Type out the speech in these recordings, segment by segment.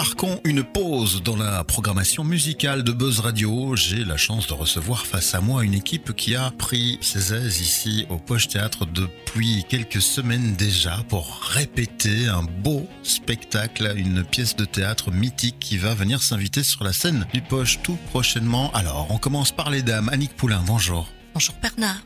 marquons une pause dans la programmation musicale de Buzz Radio. J'ai la chance de recevoir face à moi une équipe qui a pris ses aises ici au Poche Théâtre depuis quelques semaines déjà pour répéter un beau spectacle, une pièce de théâtre mythique qui va venir s'inviter sur la scène du Poche tout prochainement. Alors, on commence par les dames. Annick Poulain, bonjour. Bonjour Bernard.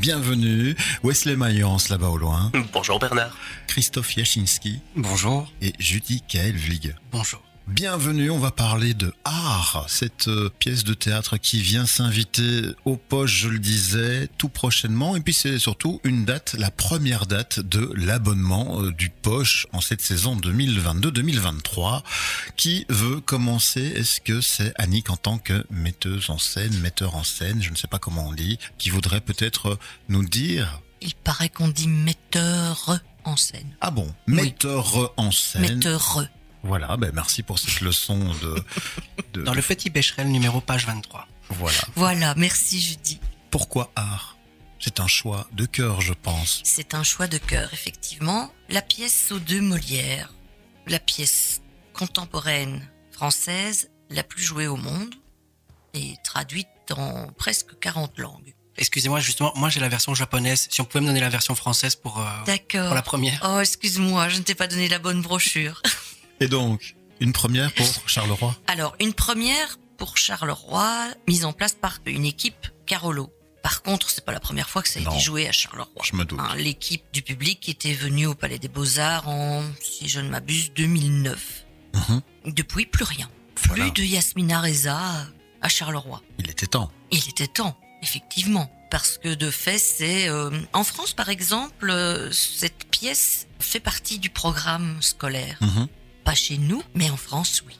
Bienvenue. Wesley Mayence, là-bas au loin. Bonjour Bernard. Christophe Yachinski. Bonjour. Et Judy Kaelvlig. Bonjour. Bienvenue, on va parler de Art, cette euh, pièce de théâtre qui vient s'inviter aux poches, je le disais, tout prochainement. Et puis c'est surtout une date, la première date de l'abonnement euh, du poche en cette saison 2022-2023. Qui veut commencer? Est-ce que c'est Annick en tant que metteuse en scène, metteur en scène, je ne sais pas comment on dit, qui voudrait peut-être nous dire? Il paraît qu'on dit metteur en scène. Ah bon Metteur en scène. Metteur. Voilà, ben merci pour cette leçon de... de- Dans le petit Becherel numéro page 23. Voilà. Voilà, merci Judy. Pourquoi art? C'est un choix de cœur, je pense. C'est un choix de cœur, effectivement. La pièce aux deux Molières, la pièce contemporaine française la plus jouée au monde et traduite dans presque 40 langues. Excusez-moi, justement, moi j'ai la version japonaise. Si on pouvait me donner la version française pour, euh, pour la première. Oh, excuse-moi, je ne t'ai pas donné la bonne brochure. Et donc, une première pour Charleroi? Alors, une première pour Charleroi, mise en place par une équipe Carolo. Par contre, c'est pas la première fois que ça a Non. été joué à Charleroi. Je me doute. Hein, L'équipe du public était venue au Palais des Beaux-Arts en, si je ne m'abuse, 2009. Mhm. Depuis, plus rien. Plus Voilà. de Yasmina Reza à Charleroi. Il était temps. Il était temps, effectivement. Parce que de fait, c'est... euh, en France, par exemple, euh, cette pièce fait partie du programme scolaire. Mhm. Pas chez nous, mais en France, oui.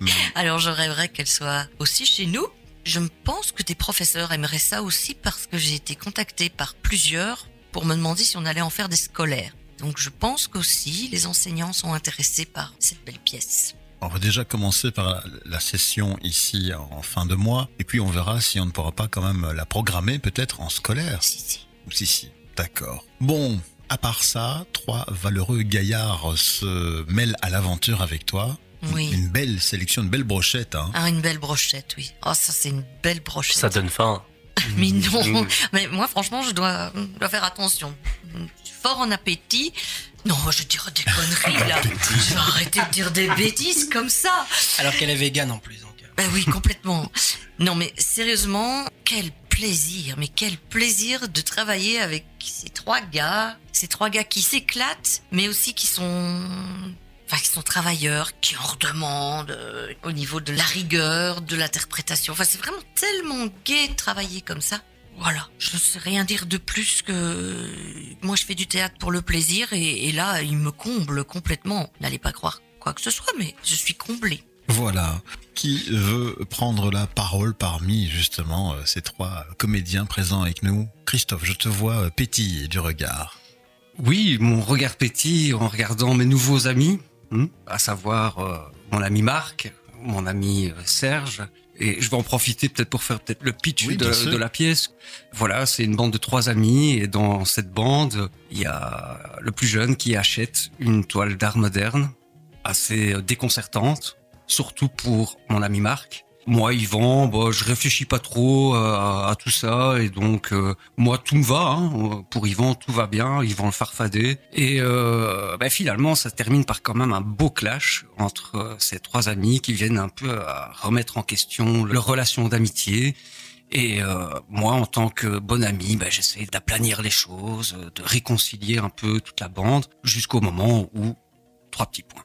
Mais Alors je rêverais qu'elle soit aussi chez nous. Je pense que des professeurs aimeraient ça aussi parce que j'ai été contactée par plusieurs pour me demander si on allait en faire des scolaires. Donc je pense qu'aussi les enseignants sont intéressés par cette belle pièce. on va déjà commencer par la session ici en fin de mois. Et puis on verra si on ne pourra pas quand même la programmer peut-être en scolaire. Si, si. Si, si. D'accord. Bon, à part ça, trois valeureux gaillards se mêlent à l'aventure avec toi. Oui. Une belle sélection, une belle brochette. Hein. Ah, une belle brochette, oui. Oh, ça c'est une belle brochette. Ça donne faim. Mais non, Mm. mais moi franchement je dois, je dois faire attention. Fort en appétit. Non, je dirais des conneries là. Je vais arrêter de dire des bêtises comme ça. Alors qu'elle est végane en plus. Donc, euh. Ben oui, complètement. Non, mais sérieusement, quel plaisir, mais quel plaisir de travailler avec ces trois gars, ces trois gars qui s'éclatent, mais aussi qui sont, enfin, qui sont travailleurs, qui en redemandent euh, au niveau de la rigueur, de l'interprétation. Enfin, c'est vraiment tellement gai de travailler comme ça. Voilà, je ne sais rien dire de plus que moi je fais du théâtre pour le plaisir et, là il me comble complètement. N'allez pas croire quoi que ce soit, mais je suis comblée. Voilà. Qui veut prendre la parole parmi justement euh, ces trois comédiens présents avec nous? Christophe, je te vois euh, pétiller du regard. Oui, mon regard pétille en regardant mes nouveaux amis, hmm, à savoir euh, mon ami Marc, mon ami euh, Serge. Et je vais en profiter peut-être pour faire peut-être le pitch Oui, de, la pièce. Voilà, c'est une bande de trois amis et dans cette bande, il y a le plus jeune qui achète une toile d'art moderne assez euh, déconcertante, surtout pour mon ami Marc. Moi, Yvan, bah, je réfléchis pas trop euh, à, tout ça et donc euh, moi tout me va. Hein. Pour Yvan, tout va bien. Yvan le farfadet et euh, bah, finalement, ça termine par quand même un beau clash entre euh, ces trois amis qui viennent un peu à remettre en question leur relation d'amitié. Et euh, moi, en tant que bon ami, bah, j'essaie d'aplanir les choses, de réconcilier un peu toute la bande, jusqu'au moment où trois petits points.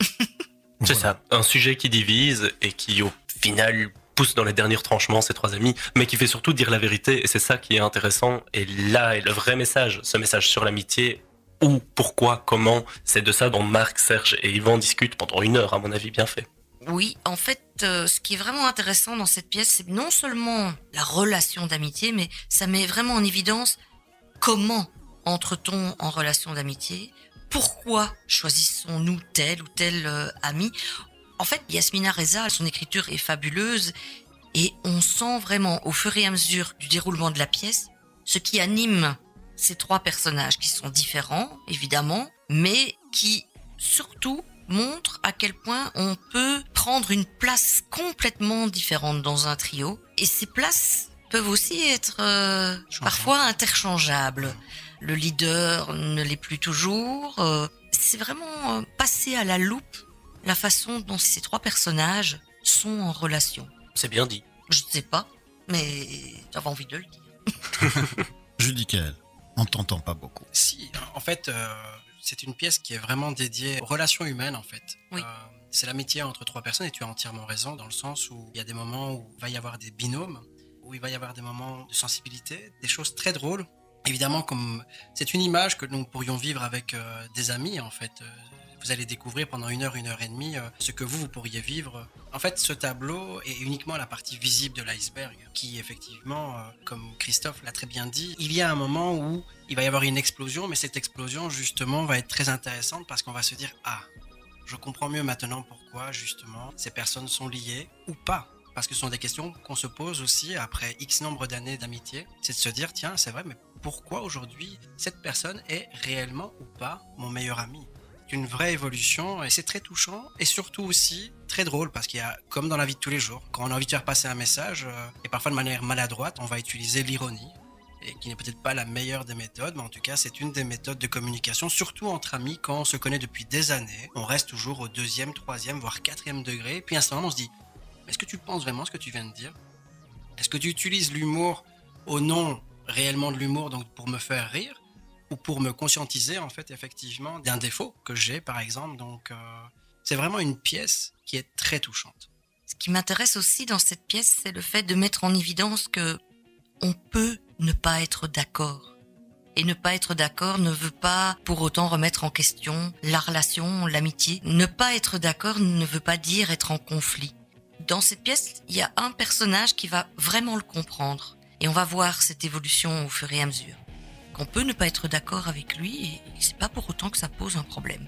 C'est Voilà. ça. Un sujet qui divise et qui, au final, pousse dans les derniers retranchements ses trois amis, mais qui fait surtout dire la vérité. Et c'est ça qui est intéressant. Et là est le vrai message. Ce message sur l'amitié. Où, pourquoi, comment. C'est de ça dont Marc, Serge et Yvan discutent pendant une heure, à mon avis, bien fait. Oui, en fait, euh, ce qui est vraiment intéressant dans cette pièce, c'est non seulement la relation d'amitié, mais ça met vraiment en évidence comment entre-t-on en relation d'amitié, pourquoi choisissons-nous tel ou tel euh, ami? En fait, Yasmina Reza, son écriture est fabuleuse et on sent vraiment au fur et à mesure du déroulement de la pièce ce qui anime ces trois personnages qui sont différents, évidemment, mais qui surtout montre à quel point on peut prendre une place complètement différente dans un trio. Et ces places peuvent aussi être euh, parfois interchangeables. Le leader ne l'est plus toujours. euh, c'est vraiment euh, passer à la loupe la façon dont ces trois personnages sont en relation. C'est bien dit. Je ne sais pas, mais j'avais envie de le dire. Judicaël, on t'entend pas beaucoup. Si, en fait, euh, c'est une pièce qui est vraiment dédiée aux relations humaines, en fait. Oui. Euh, c'est l'amitié entre trois personnes et tu as entièrement raison dans le sens où il y a des moments où il va y avoir des binômes, où il va y avoir des moments de sensibilité, des choses très drôles. Évidemment, comme c'est une image que nous pourrions vivre avec euh, des amis, en fait. Euh, vous allez découvrir pendant une heure, une heure et demie euh, ce que vous, vous pourriez vivre. En fait, ce tableau est uniquement la partie visible de l'iceberg, qui effectivement, comme Christophe l'a très bien dit, il y a un moment où il va y avoir une explosion, mais cette explosion, justement, va être très intéressante parce qu'on va se dire, ah, je comprends mieux maintenant pourquoi, justement, ces personnes sont liées ou pas. Parce que ce sont des questions qu'on se pose aussi après X nombre d'années d'amitié. C'est de se dire, tiens, c'est vrai, mais pourquoi aujourd'hui cette personne est réellement ou pas mon meilleur ami C'est une vraie évolution et c'est très touchant et surtout aussi très drôle parce qu'il y a, comme dans la vie de tous les jours, quand on a envie de faire passer un message, euh, et parfois de manière maladroite, on va utiliser l'ironie et qui n'est peut-être pas la meilleure des méthodes, mais en tout cas, c'est une des méthodes de communication, surtout entre amis, quand on se connaît depuis des années. On reste toujours au deuxième, troisième, voire quatrième degré, puis à un moment, on se dit Est-ce que tu penses vraiment ce que tu viens de dire? Est-ce que tu utilises l'humour au nom réellement de l'humour, donc pour me faire rire, ou pour me conscientiser, en fait, effectivement, d'un défaut que j'ai, par exemple Donc, euh, c'est vraiment une pièce qui est très touchante. Ce qui m'intéresse aussi dans cette pièce, c'est le fait de mettre en évidence que on peut ne pas être d'accord. Et ne pas être d'accord ne veut pas pour autant remettre en question la relation, l'amitié. Ne pas être d'accord ne veut pas dire être en conflit. Dans cette pièce, il y a un personnage qui va vraiment le comprendre. Et on va voir cette évolution au fur et à mesure. Qu'on peut ne pas être d'accord avec lui et c'est pas pour autant que ça pose un problème.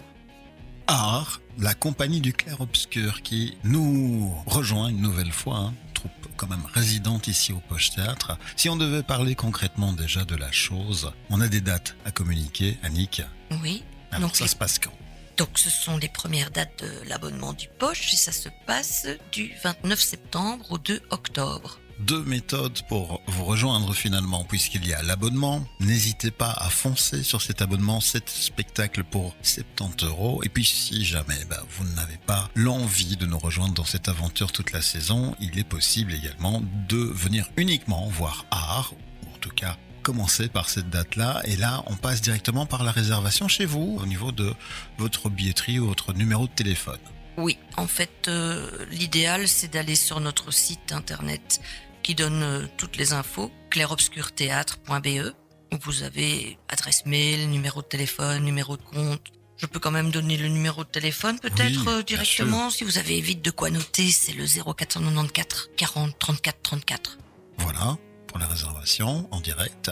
Art, la compagnie du clair-obscur qui nous rejoint une nouvelle fois, hein, troupe quand même résidente ici au Poche Théâtre. Si on devait parler concrètement déjà de la chose, on a des dates à communiquer, Annick. Oui. Alors Donc, ça les- se passe quand? Donc ce sont les premières dates de l'abonnement du poche et ça se passe du 29 septembre au 2 octobre. Deux méthodes pour vous rejoindre finalement, puisqu'il y a l'abonnement. N'hésitez pas à foncer sur cet abonnement, cet spectacle pour 70 euros. Et puis si jamais bah, vous n'avez pas l'envie de nous rejoindre dans cette aventure toute la saison, il est possible également de venir uniquement voir art, ou en tout cas commencer par cette date-là. Et là, on passe directement par la réservation chez vous, au niveau de votre billetterie ou votre numéro de téléphone. Oui, en fait, euh, l'idéal c'est d'aller sur notre site internet qui donne euh, toutes les infos, clairobscurthéâtre.be, où vous avez adresse mail, numéro de téléphone, numéro de compte. Je peux quand même donner le numéro de téléphone peut-être Oui, euh, directement si vous avez vite de quoi noter, c'est le 0494 40 34 34. Voilà, pour la réservation en direct.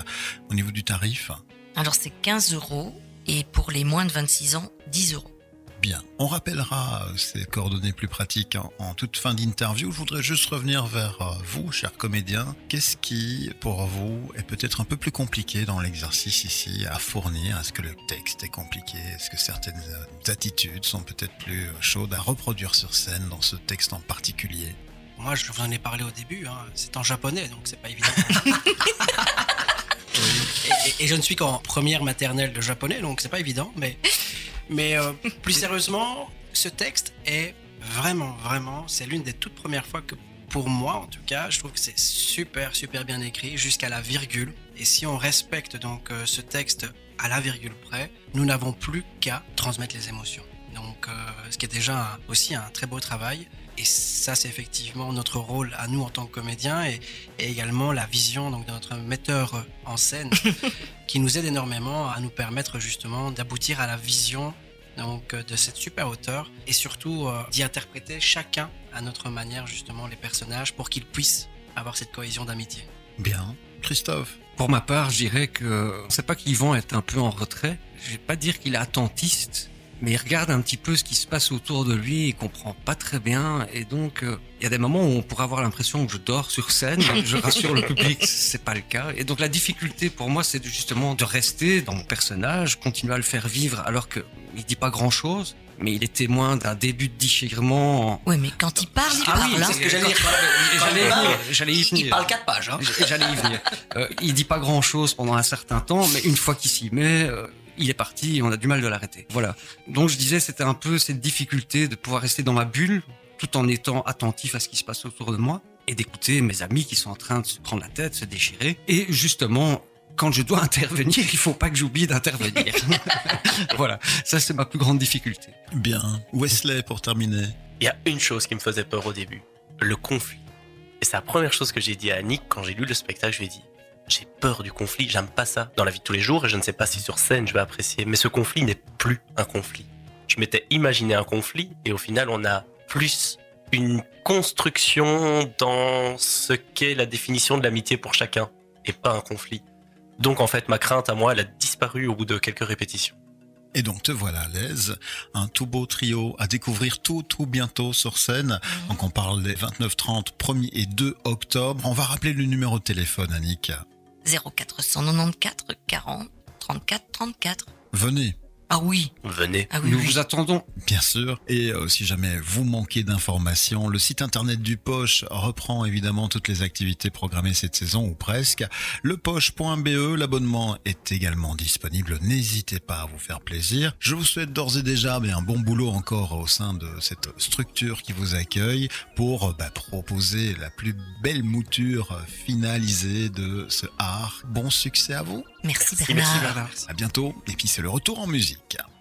Au niveau du tarif, Alors c'est 15 euros et pour les moins de 26 ans, 10 euros. Bien, on rappellera ces coordonnées plus pratiques en, en toute fin d'interview. Je voudrais juste revenir vers euh, vous, chers comédiens. Qu'est-ce qui, pour vous, est peut-être un peu plus compliqué dans l'exercice ici à fournir? Est-ce que le texte est compliqué? Est-ce que certaines euh, attitudes sont peut-être plus euh, chaudes à reproduire sur scène dans ce texte en particulier? Moi, je vous en ai parlé au début, hein, c'est en japonais, donc c'est pas évident. et, et- et je ne suis qu'en première maternelle de japonais, donc c'est pas évident, mais, mais euh, plus sérieusement, ce texte est vraiment, vraiment, c'est l'une des toutes premières fois que, pour moi en tout cas, je trouve que c'est super, super bien écrit, jusqu'à la virgule. Et si on respecte donc euh, ce texte à la virgule près, nous n'avons plus qu'à transmettre les émotions. Donc, euh, ce qui est déjà aussi un très beau travail. Et ça, c'est effectivement notre rôle à nous en tant que comédiens et, et également la vision donc, de notre metteur en scène qui nous aide énormément à nous permettre justement d'aboutir à la vision donc, de cette super auteur et surtout euh, d'y interpréter chacun à notre manière justement les personnages pour qu'ils puissent avoir cette cohésion d'amitié. Bien. Christophe Pour ma part, je dirais que c'est pas qu'Yvan est un peu en retrait. Je vais pas dire qu'il est attentiste, mais il regarde un petit peu ce qui se passe autour de lui, il comprend pas très bien, et donc euh, il y a des moments où on pourrait avoir l'impression que je dors sur scène. Je rassure le public, c'est pas le cas. Et donc la difficulté pour moi, c'est justement de rester dans mon personnage, continuer à le faire vivre, alors que il dit pas grand chose, mais il est témoin d'un début de déchirement. Oui, mais quand il parle, il Ah oui, parle. hein. c'est ce que j'allais j'allais y venir. J'allais y Il, parle quatre pages. Hein. J'allais y venir. Euh, il dit pas grand chose pendant un certain temps, mais une fois qu'il s'y met, euh, il est parti et on a du mal de l'arrêter. Voilà. Donc je disais, c'était un peu cette difficulté de pouvoir rester dans ma bulle tout en étant attentif à ce qui se passe autour de moi et d'écouter mes amis qui sont en train de se prendre la tête, se déchirer. Et justement, quand je dois intervenir, il faut pas que j'oublie d'intervenir. voilà. Ça, c'est ma plus grande difficulté. Bien. Wesley, pour terminer. Il y a une chose qui me faisait peur au début, le conflit. Et c'est la première chose que j'ai dit à Annick quand j'ai lu le spectacle, je lui ai dit, j'ai peur du conflit, j'aime pas ça dans la vie de tous les jours et je ne sais pas si sur scène je vais apprécier. Mais ce conflit n'est plus un conflit. Je m'étais imaginé un conflit et au final on a plus une construction dans ce qu'est la définition de l'amitié pour chacun et pas un conflit. Donc en fait ma crainte à moi elle a disparu au bout de quelques répétitions. Et donc te voilà à l'aise, un tout beau trio à découvrir tout tout bientôt sur scène. Donc on parle des 29, 30, 1er et 2 octobre. On va rappeler le numéro de téléphone, Annick. 0494 40 34 34. Venez, Ah oui, Venez. ah oui, Nous oui. vous attendons. bien sûr. Et euh, si jamais vous manquez d'informations, le site internet du Poche reprend évidemment toutes les activités programmées cette saison ou presque. Lepoche.be, l'abonnement est également disponible. N'hésitez pas à vous faire plaisir. Je vous souhaite d'ores et déjà mais un bon boulot encore au sein de cette structure qui vous accueille pour euh, bah, proposer la plus belle mouture finalisée de ce art. Bon succès à vous. Merci Merci, Bernard. merci, Bernard. À bientôt. Et puis c'est le retour en musique. musiken.